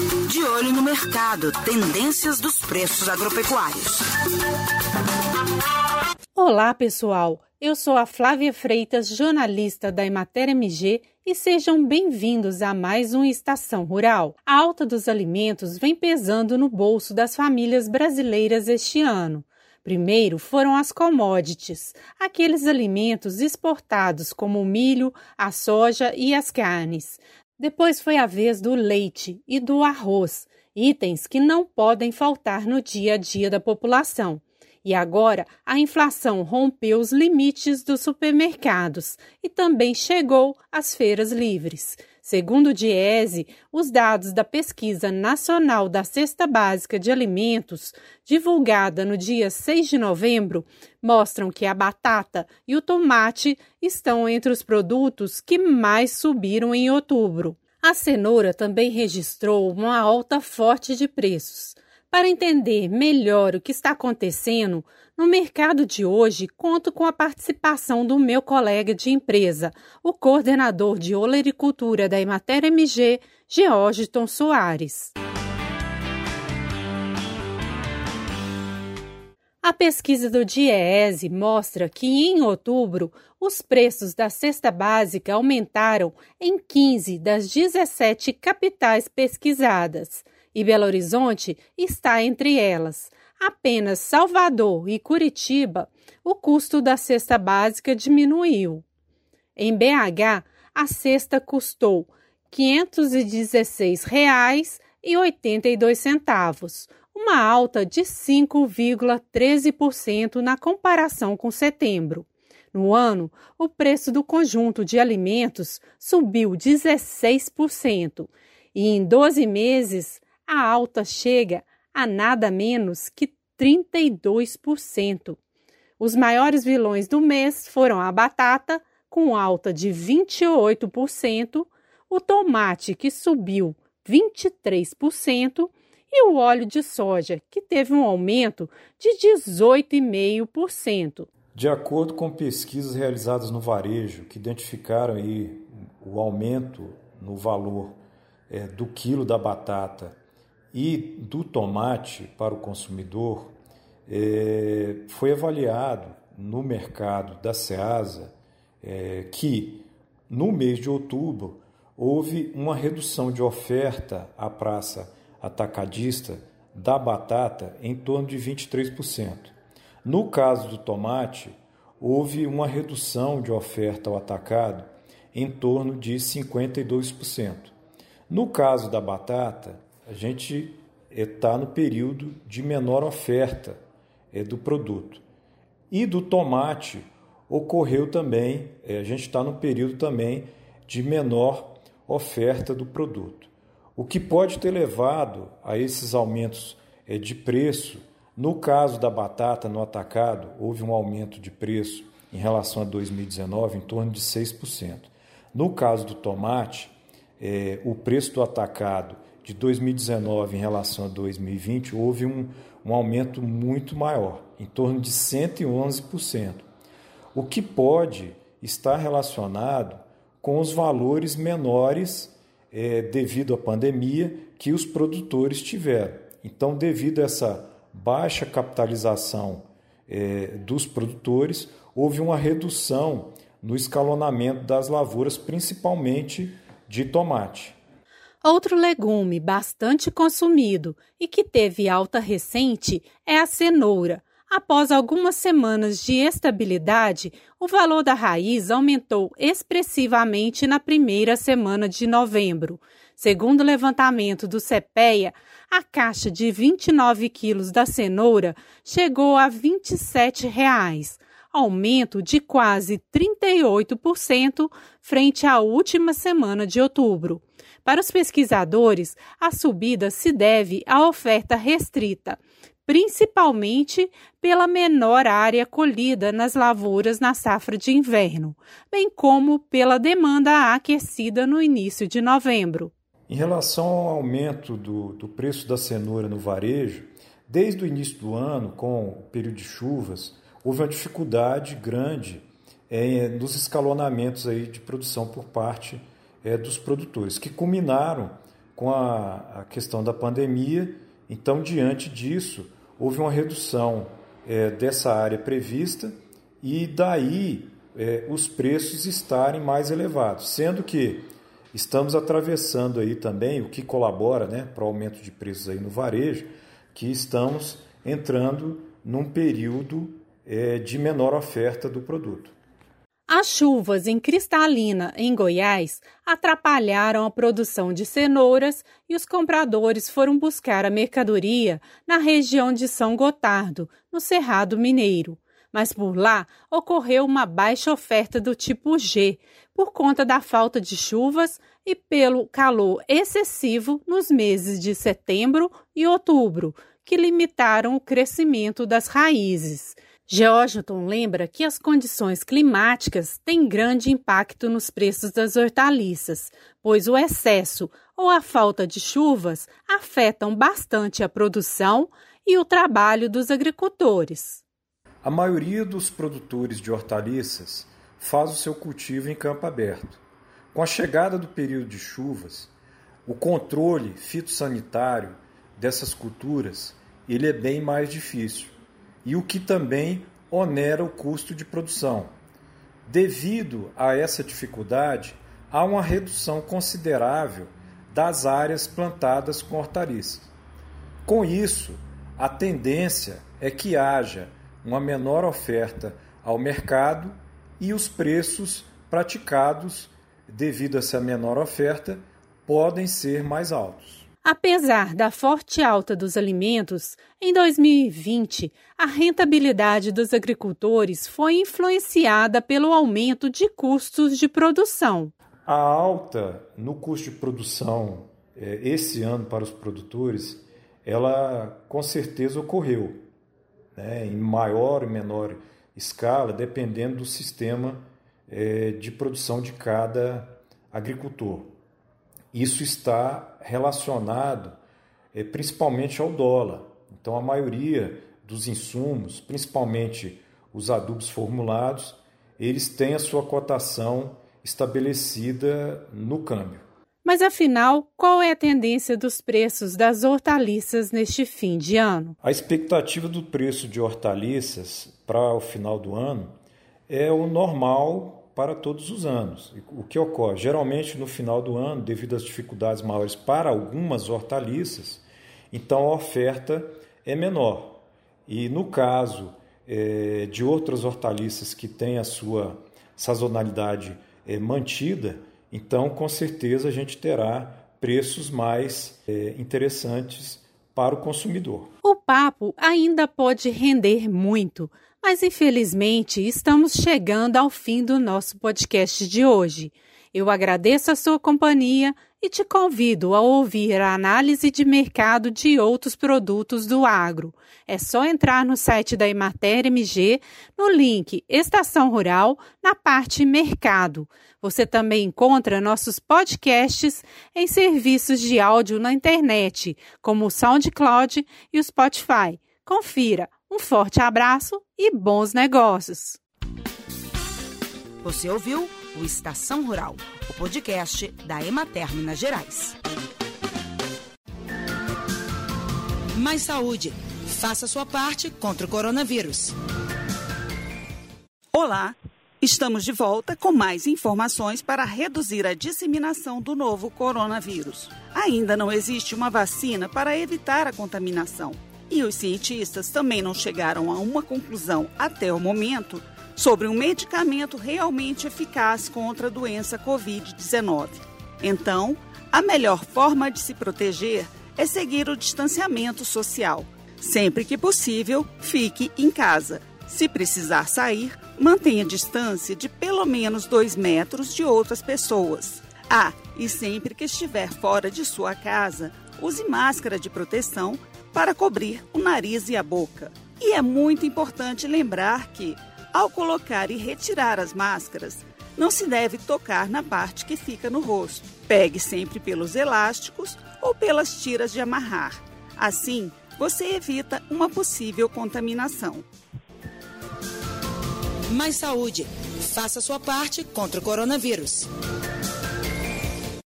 De olho no mercado, tendências dos preços agropecuários. Olá, pessoal. Eu sou a Flávia Freitas, jornalista da Emater MG, e sejam bem-vindos a mais uma Estação Rural. A alta dos alimentos vem pesando no bolso das famílias brasileiras este ano. Primeiro foram as commodities, aqueles alimentos exportados como o milho, a soja e as carnes. Depois foi a vez do leite e do arroz, itens que não podem faltar no dia a dia da população. E agora a inflação rompeu os limites dos supermercados e também chegou às feiras livres. Segundo o Diese, os dados da Pesquisa Nacional da Cesta Básica de Alimentos, divulgada no dia 6 de novembro, mostram que a batata e o tomate estão entre os produtos que mais subiram em outubro. A cenoura também registrou uma alta forte de preços. Para entender melhor o que está acontecendo no mercado de hoje, conto com a participação do meu colega de empresa, o coordenador de olericultura da Emater MG, Georgiton Soares. A pesquisa do DIEESE mostra que em outubro os preços da cesta básica aumentaram em 15 das 17 capitais pesquisadas e Belo Horizonte está entre elas. Apenas Salvador e Curitiba, o custo da cesta básica diminuiu. Em BH, a cesta custou R$ 516,82, uma alta de 5,13% na comparação com setembro. No ano, o preço do conjunto de alimentos subiu 16% e em 12 meses a alta chega a nada menos que 32%. Os maiores vilões do mês foram a batata, com alta de 28%, o tomate, que subiu 23%, e o óleo de soja, que teve um aumento de 18,5%. De acordo com pesquisas realizadas no varejo, que identificaram aí o aumento no valor é, do quilo da batata e do tomate para o consumidor é, foi avaliado no mercado da Ceasa é, que no mês de outubro houve uma redução de oferta à praça atacadista da batata em torno de 23%. No caso do tomate, houve uma redução de oferta ao atacado em torno de 52%. No caso da batata, a gente está no período de menor oferta é, do produto. E do tomate ocorreu também, é, a gente está no período também de menor oferta do produto. O que pode ter levado a esses aumentos é, de preço, no caso da batata no atacado, houve um aumento de preço em relação a 2019 em torno de 6%. No caso do tomate, é, o preço do atacado de 2019 em relação a 2020, houve um, um aumento muito maior, em torno de 111%, o que pode estar relacionado com os valores menores é, devido à pandemia que os produtores tiveram. Então, devido a essa baixa capitalização é, dos produtores, houve uma redução no escalonamento das lavouras, principalmente de tomate. Outro legume bastante consumido e que teve alta recente é a cenoura. Após algumas semanas de estabilidade, o valor da raiz aumentou expressivamente na primeira semana de novembro. Segundo o levantamento do CPEA, a caixa de 29 quilos da cenoura chegou a 27 reais, aumento de quase 38% frente à última semana de outubro. Para os pesquisadores, a subida se deve à oferta restrita, principalmente pela menor área colhida nas lavouras na safra de inverno, bem como pela demanda aquecida no início de novembro. Em relação ao aumento do, do preço da cenoura no varejo, desde o início do ano, com o período de chuvas, houve uma dificuldade grande é, nos escalonamentos aí de produção por parte é, dos produtores, que culminaram com a, a questão da pandemia. Então, diante disso, houve uma redução é, dessa área prevista e daí é, os preços estarem mais elevados, sendo que estamos atravessando aí também o que colabora né, para o aumento de preços aí no varejo, que estamos entrando num período é, de menor oferta do produto. As chuvas em Cristalina, em Goiás, atrapalharam a produção de cenouras e os compradores foram buscar a mercadoria na região de São Gotardo, no Cerrado Mineiro. Mas por lá ocorreu uma baixa oferta do tipo G, por conta da falta de chuvas e pelo calor excessivo nos meses de setembro e outubro, que limitaram o crescimento das raízes. Georgton lembra que as condições climáticas têm grande impacto nos preços das hortaliças, pois o excesso ou a falta de chuvas afetam bastante a produção e o trabalho dos agricultores. A maioria dos produtores de hortaliças faz o seu cultivo em campo aberto. Com a chegada do período de chuvas, o controle fitossanitário dessas culturas ele é bem mais difícil e o que também onera o custo de produção. Devido a essa dificuldade, há uma redução considerável das áreas plantadas com hortaliças. Com isso, a tendência é que haja uma menor oferta ao mercado e os preços praticados, devido a essa menor oferta, podem ser mais altos. Apesar da forte alta dos alimentos, em 2020, a rentabilidade dos agricultores foi influenciada pelo aumento de custos de produção. A alta no custo de produção é, esse ano para os produtores, ela com certeza ocorreu, né, em maior e menor escala, dependendo do sistema é, de produção de cada agricultor. Isso está relacionado é, principalmente ao dólar. Então, a maioria dos insumos, principalmente os adubos formulados, eles têm a sua cotação estabelecida no câmbio. Mas afinal, qual é a tendência dos preços das hortaliças neste fim de ano? A expectativa do preço de hortaliças para o final do ano é o normal para todos os anos. O que ocorre? Geralmente no final do ano, devido às dificuldades maiores para algumas hortaliças, então a oferta é menor. E no caso é, de outras hortaliças que têm a sua sazonalidade é, mantida, então com certeza a gente terá preços mais é, interessantes para o consumidor. O papo ainda pode render muito, mas infelizmente estamos chegando ao fim do nosso podcast de hoje. Eu agradeço a sua companhia e te convido a ouvir a análise de mercado de outros produtos do agro. É só entrar no site da Emater MG, no link Estação Rural, na parte Mercado. Você também encontra nossos podcasts em serviços de áudio na internet, como o SoundCloud e o Spotify. Confira. Um forte abraço e bons negócios. Você ouviu o Estação Rural, o podcast da Emater Minas Gerais. Mais saúde. Faça sua parte contra o coronavírus. Olá, estamos de volta com mais informações para reduzir a disseminação do novo coronavírus. Ainda não existe uma vacina para evitar a contaminação. E os cientistas também não chegaram a uma conclusão até o momento sobre um medicamento realmente eficaz contra a doença Covid-19. Então, a melhor forma de se proteger é seguir o distanciamento social. Sempre que possível, fique em casa. Se precisar sair, mantenha distância de pelo menos dois metros de outras pessoas. Ah, e sempre que estiver fora de sua casa, use máscara de proteção para cobrir o nariz e a boca. E é muito importante lembrar que, ao colocar e retirar as máscaras, não se deve tocar na parte que fica no rosto. Pegue sempre pelos elásticos ou pelas tiras de amarrar. Assim, você evita uma possível contaminação. Mais saúde. Faça sua parte contra o coronavírus.